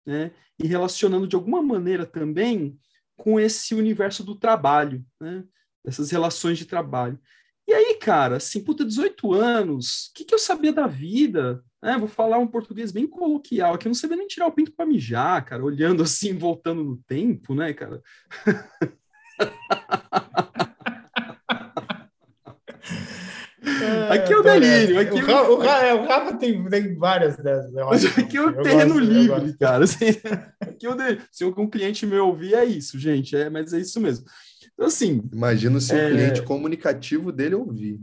né? E relacionando de alguma maneira também com esse universo do trabalho, né? Essas relações de trabalho. E aí, cara, assim, puta, 18 anos, o que, que eu sabia da vida? É, vou falar um português bem coloquial, que eu não sabia nem tirar o pinto para mijar, cara, olhando assim, voltando no tempo, né, cara? aqui é o delírio. Aqui o, o, o, é, o Rafa tem, tem várias dessas. aqui é o terreno gosto, livre, cara. Assim, aqui é o delírio. Se um cliente meu ouvir, é isso, gente. É, mas é isso mesmo. Então, assim. Imagina se é... o cliente comunicativo dele ouvir.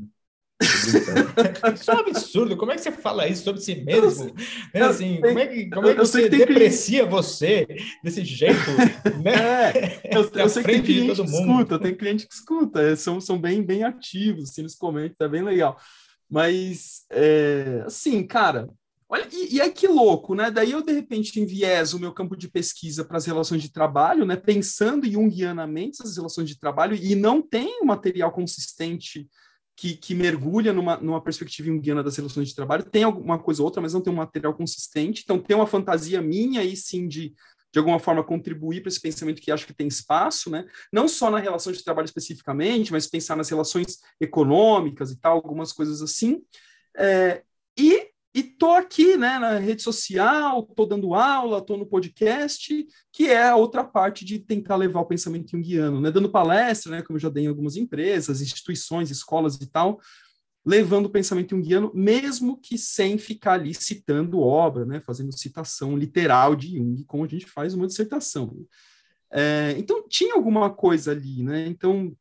Isso é um absurdo. Como é que você fala isso sobre si mesmo? Né? Assim, como é que, como é que você que deprecia cliente... você desse jeito? Né? É, eu, eu sei que tem cliente que escuta, tem cliente que escuta, é, são, são bem, bem ativos, assim, eles comentam, é bem legal. Mas, é, assim, cara, Olha, e, e aí que louco, né? Daí eu, de repente, envieso o meu campo de pesquisa para as relações de trabalho, né? Pensando junguianamente as relações de trabalho, e não tem um material consistente que, que mergulha numa, numa perspectiva junguiana das relações de trabalho. Tem alguma coisa ou outra, mas não tem um material consistente. Então, tem uma fantasia minha aí, sim, de, de alguma forma, contribuir para esse pensamento que acho que tem espaço, né? Não só na relação de trabalho especificamente, mas pensar nas relações econômicas e tal, algumas coisas assim. É, e e tô aqui, né, na rede social, tô dando aula, tô no podcast, que é a outra parte de tentar levar o pensamento junguiano, né, dando palestra, né, como eu já dei em algumas empresas, instituições, escolas e tal, levando o pensamento junguiano, mesmo que sem ficar ali citando obra, né, fazendo citação literal de Jung, como a gente faz uma dissertação. É, então, tinha alguma coisa ali, né, então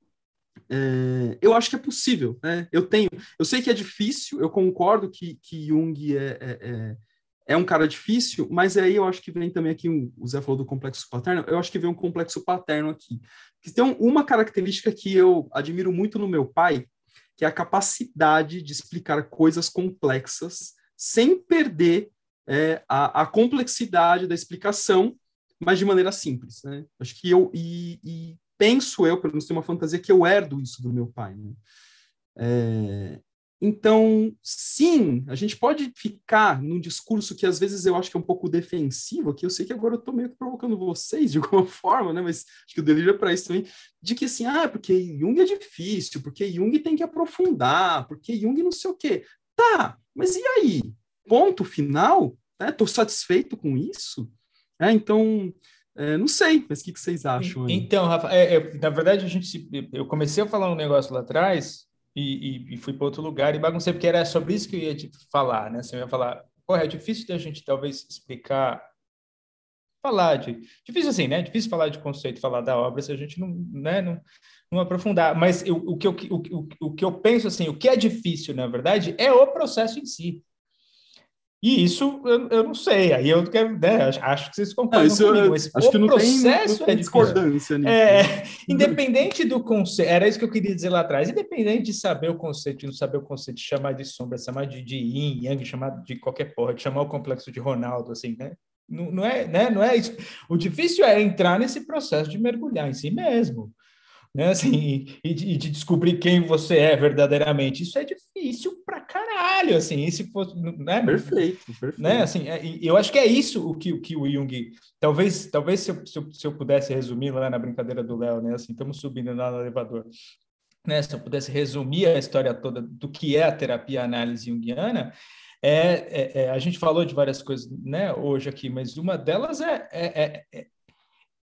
é, eu acho que é possível, né? Eu tenho, eu sei que é difícil, eu concordo que, que Jung é, é, é, é um cara difícil, mas aí eu acho que vem também aqui, um, o Zé falou do complexo paterno, eu acho que vem um complexo paterno aqui. Que tem uma característica que eu admiro muito no meu pai, que é a capacidade de explicar coisas complexas sem perder é, a, a, complexidade da explicação, mas de maneira simples. Né? Acho que eu e, e penso eu, pelo menos tenho uma fantasia que eu herdo isso do meu pai. Né? É, então, sim, a gente pode ficar num discurso que às vezes eu acho que é um pouco defensivo, que eu sei que agora eu estou meio que provocando vocês de alguma forma, né? mas acho que o delírio é para isso também, de que assim, ah, porque Jung é difícil, porque Jung tem que aprofundar, porque Jung não sei o quê. Tá, mas e aí? Ponto final? Estou né? satisfeito com isso? É, então, é, não sei, mas o que, que vocês acham? Aí? Então, Rafa, é, é, na verdade, a gente se, eu comecei a falar um negócio lá atrás e, e, e fui para outro lugar e baguncei, porque era sobre isso que eu ia te falar, né? Você ia falar, porra, é difícil da gente talvez explicar, falar de. Difícil assim, né? Difícil falar de conceito, falar da obra se a gente não, né, não, não aprofundar. Mas eu, o, que eu, o, o, o que eu penso, assim, o que é difícil, na verdade, é o processo em si. E isso eu, eu não sei, aí eu quero, né, acho, que vocês concordam não, comigo. Esse, acho que não tem, não é discordância nisso. É, independente do conceito, era isso que eu queria dizer lá atrás, independente de saber o conceito, de não saber o conceito, de chamar de sombra, chamar de, de yin, yang, chamar de qualquer porra, de chamar o complexo de Ronaldo, assim, né? Não, não, é, né? não é isso. O difícil é entrar nesse processo de mergulhar em si mesmo né? Assim, e, de, de, descobrir quem você é verdadeiramente. Isso é difícil pra caralho, assim, e se fosse, né? Perfeito, perfeito. Né? Assim, é, eu acho que é isso o que, o que o Jung, talvez, talvez se eu, se eu, se eu pudesse resumir lá na brincadeira do Léo, né? Assim, estamos subindo lá no elevador. Né, se eu pudesse resumir a história toda do que é a terapia análise junguiana, é, é, é, a gente falou de várias coisas né, hoje aqui, mas uma delas é, é, é, é,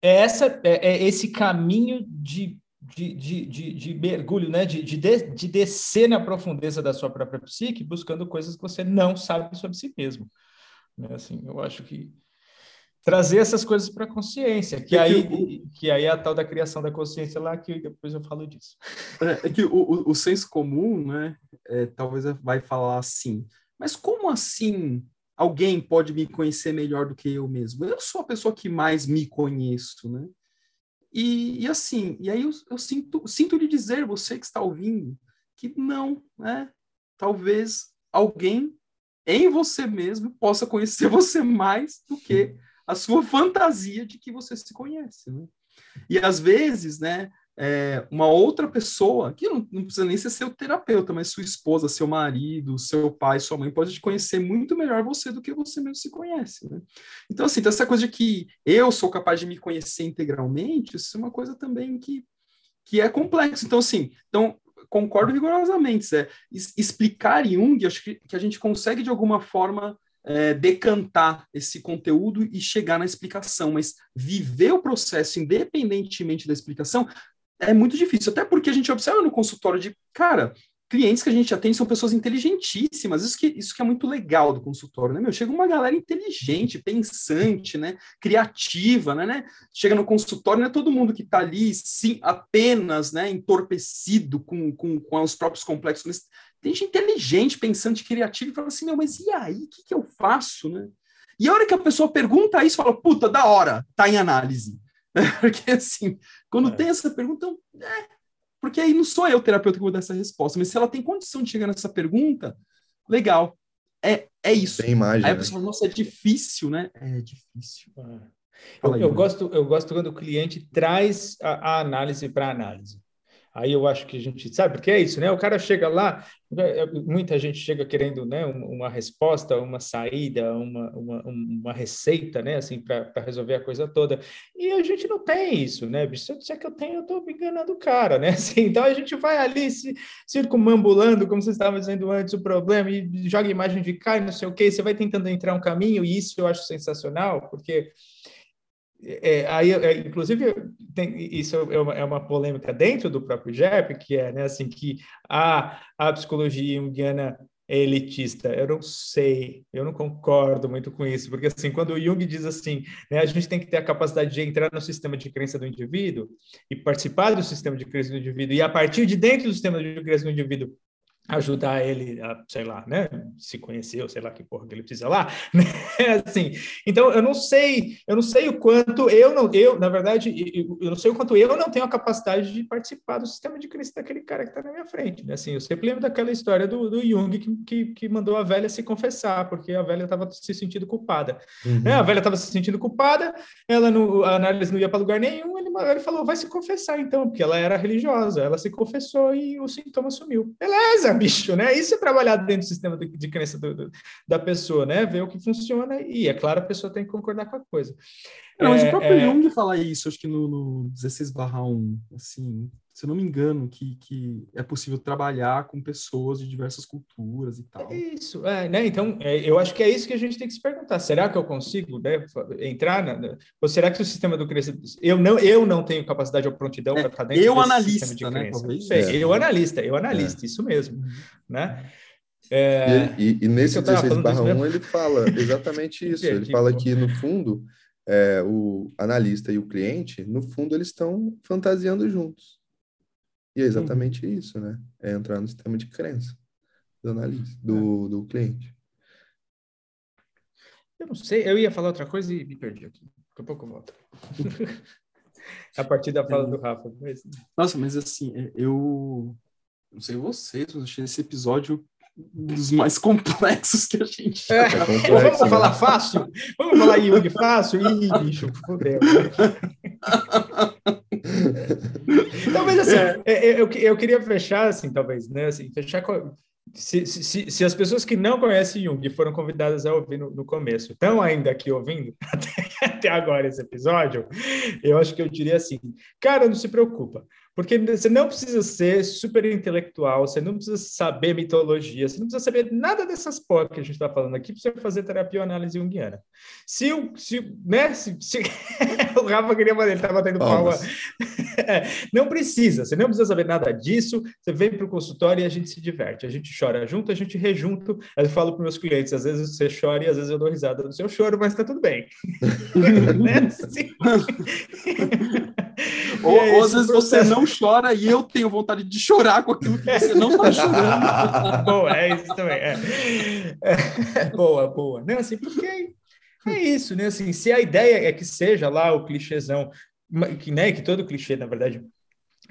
é essa, é, esse caminho de de, de, de, de, mergulho, né? De, de, de descer na profundeza da sua própria psique, buscando coisas que você não sabe sobre si mesmo. Né? Assim, eu acho que trazer essas coisas para a consciência, que, é aí, que, o... que aí é a tal da criação da consciência lá, que depois eu falo disso. É, é que o, o, o, senso comum, né, é, talvez vai falar assim, mas como assim alguém pode me conhecer melhor do que eu mesmo? Eu sou a pessoa que mais me conheço, né? E, e assim, e aí eu, eu, sinto, sinto lhe dizer, você que está ouvindo, que não, né? Talvez alguém em você mesmo possa conhecer você mais do que a sua fantasia de que você se conhece, né? E às vezes, né, é, uma outra pessoa, que não, não, precisa nem ser seu terapeuta, mas sua esposa, seu marido, seu pai, sua mãe, pode te conhecer muito melhor você do que você mesmo se conhece. Né? Então, assim, então essa coisa de que eu sou capaz de me conhecer integralmente, isso é uma coisa também que, que é complexo. Então, assim, então, concordo rigorosamente. É, explicar Jung, acho que, que a gente consegue, de alguma forma, é, decantar esse conteúdo e chegar na explicação, mas viver o processo independentemente da explicação é muito difícil, até porque a gente observa no consultório de, cara, clientes que a gente atende são pessoas inteligentíssimas, isso que, isso que é muito legal do consultório, né, meu? Chega uma galera inteligente, pensante, né, criativa, né, né? Chega no consultório, não é todo mundo que está ali, sim, apenas, né, entorpecido com, com, com os próprios complexos, mas tem gente inteligente, pensante, criativa, e fala assim, meu, mas e aí, o que, que eu faço, né? E a hora que a pessoa pergunta isso, fala, puta, da hora, tá em análise. Porque assim, quando é. tem essa pergunta, é, porque aí não sou eu o terapeuta que vou dar essa resposta, mas se ela tem condição de chegar nessa pergunta, legal. É é isso. Tem imagem. Aí a né? pessoa fala, nossa, é difícil, né? É difícil. É. Eu, aí, eu gosto, eu gosto quando o cliente traz a, a análise para análise. Aí eu acho que a gente sabe, porque é isso, né? O cara chega lá, é, muita gente chega querendo né, uma resposta, uma saída, uma, uma, uma receita, né? Assim, para resolver a coisa toda. E a gente não tem isso, né? Se eu disser que eu tenho, eu estou enganando o cara, né? Assim, então a gente vai ali se circunambulando, como você estava dizendo antes, o problema, e joga imagem de cá e não sei o quê, você vai tentando entrar um caminho, e isso eu acho sensacional, porque é, aí, é, inclusive, tem, isso é uma, é uma, polêmica dentro do próprio JEP, que é né, assim, que a, a psicologia junguiana é elitista. Eu não sei, eu não concordo muito com isso, porque assim, quando o Jung diz assim, né, a gente tem que ter a capacidade de entrar no sistema de crença do indivíduo e participar do sistema de crença do indivíduo, e a partir de dentro do sistema de crença do indivíduo ajudar ele a, sei lá, né, se conhecer, ou sei lá que porra que ele precisa lá, né? assim. Então eu não sei, eu não sei o quanto eu não, eu na verdade, eu não sei o quanto eu não tenho a capacidade de participar do sistema de crença daquele cara que está na minha frente, né? Assim, eu sempre lembro daquela história do, do Jung que, que, que mandou a velha se confessar porque a velha estava se sentindo culpada. Uhum. Né? A velha estava se sentindo culpada, ela não, a análise não ia para lugar nenhum, ele, ele falou, vai se confessar então, porque ela era religiosa, ela se confessou e o sintoma sumiu. Beleza, bicho, né? Isso é trabalhar dentro do sistema de, de crença do, do, da pessoa, né? Ver o que funciona e, é claro, a pessoa tem que concordar com a coisa. Não, mas o é, próprio é... Jung fala isso, acho que no, no 16 barra 1, assim, se eu não me engano, que, que é possível trabalhar com pessoas de diversas culturas e tal. Isso, é, né? Então, é, eu acho que é isso que a gente tem que se perguntar. Será que eu consigo né, entrar? Na, ou será que o sistema do crescimento... Eu não, eu não tenho capacidade ou prontidão é, para estar dentro eu desse analista, sistema de né, crença. É. Eu analista, eu analista, isso mesmo. Uhum. Né? É, e, e, e, nesse 16 barra 1 ele fala exatamente isso. ele tipo... fala que, no fundo, é, o analista e o cliente, no fundo, eles estão fantasiando juntos. E é exatamente uhum. isso, né? É entrar no sistema de crença do analista, do, é. do cliente. Eu não sei, eu ia falar outra coisa e me perdi aqui. Daqui a pouco eu volto. a partir da fala é. do Rafa. Mas... Nossa, mas assim, é, eu não sei vocês, mas achei esse episódio dos mais complexos que a gente. É, vamos falar fácil? Vamos falar Jung fácil? Ih, bicho, fodeu. assim, é. é. é eu, eu queria fechar assim, talvez, né? Assim, fechar com. Se, se, se as pessoas que não conhecem Jung foram convidadas a ouvir no, no começo, estão ainda aqui ouvindo até, até agora esse episódio, eu acho que eu diria assim, cara, não se preocupa. Porque você não precisa ser super intelectual, você não precisa saber mitologia, você não precisa saber nada dessas porra que a gente está falando aqui para você fazer terapia ou análise junguiana. Se o, se, né, se, se... o Rafa queria fazer, ele estava batendo palma. não precisa, você não precisa saber nada disso, você vem para o consultório e a gente se diverte. A gente chora junto, a gente rejunto. Eu falo para meus clientes, às vezes você chora e às vezes eu dou risada do seu choro, mas está tudo bem. né? Ou, ou às vezes você não chora e eu tenho vontade de chorar com aquilo que você não está chorando. boa, é isso também. É. É, boa, boa. Não, assim, porque é isso, né? Assim, se a ideia é que seja lá o clichêzão, que, né, que todo clichê, na verdade,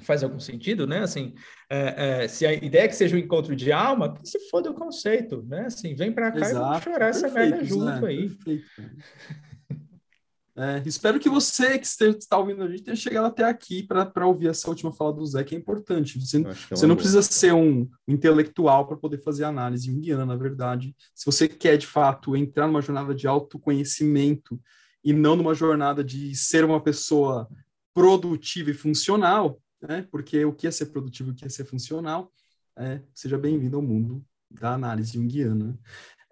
faz algum sentido, né? Assim, é, é, se a ideia é que seja um encontro de alma, que se foda o conceito, né? Assim, vem para cá Exato, e vamos chorar perfeito, essa merda junto né? aí. Perfeito. É, espero que você que está ouvindo a gente tenha chegado até aqui para ouvir essa última fala do Zé, que é importante. Você, é você não precisa ser um intelectual para poder fazer análise junguiana, na verdade. Se você quer, de fato, entrar numa jornada de autoconhecimento e não numa jornada de ser uma pessoa produtiva e funcional, né? porque o que é ser produtivo e o que é ser funcional, é, seja bem-vindo ao mundo da análise junguiana.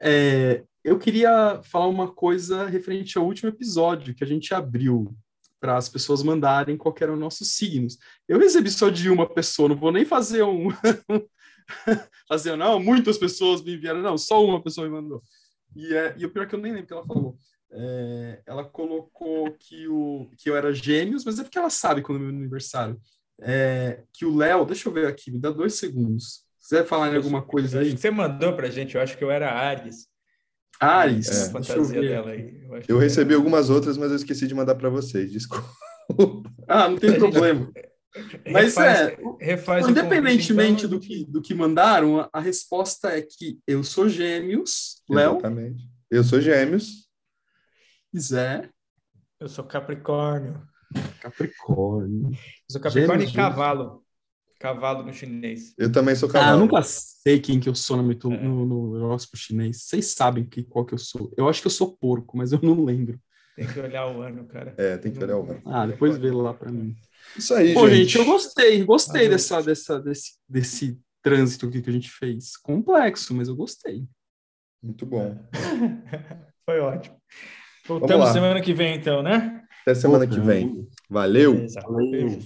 É, eu queria falar uma coisa referente ao último episódio que a gente abriu para as pessoas mandarem qual eram nossos signos. Eu recebi só de uma pessoa, não vou nem fazer um fazer não, muitas pessoas me enviaram, não, só uma pessoa me mandou. E, é, e o pior é que eu nem lembro o que ela falou. É, ela colocou que, o, que eu era gêmeos, mas é porque ela sabe quando é meu aniversário. É, que o Léo, deixa eu ver aqui, me dá dois segundos. Se quiser falar em alguma coisa aí. Você mandou para gente, eu acho que eu era Ares. Ares. É, fantasia dela aí. Eu, eu recebi algumas outras, mas eu esqueci de mandar para vocês, desculpa. Ah, não tem problema. Mas refaz, é, refaz independentemente então, do, que, do que mandaram, a, a, resposta é que eu sou gêmeos, Léo. Exatamente. Eu sou gêmeos. Zé. Eu sou Capricórnio. Capricórnio. Eu sou Capricórnio gêmeos, e cavalo. Cavalo no chinês. Eu também sou cavalo. Ah, eu nunca sei quem que eu sou no, mito, é. no, no horóscopo chinês. Vocês sabem que, qual que eu sou. Eu acho que eu sou porco, mas eu não lembro. Tem que olhar o ano, cara. É, tem que olhar o ano. Ah, depois vê lá para mim. Isso aí, Pô, gente. gente, eu gostei. Gostei ah, dessa, dessa, desse, desse trânsito aqui que a gente fez. Complexo, mas eu gostei. Muito bom. Foi ótimo. Voltamos semana que vem, então, né? Até semana que vem. Valeu. Beleza. Valeu.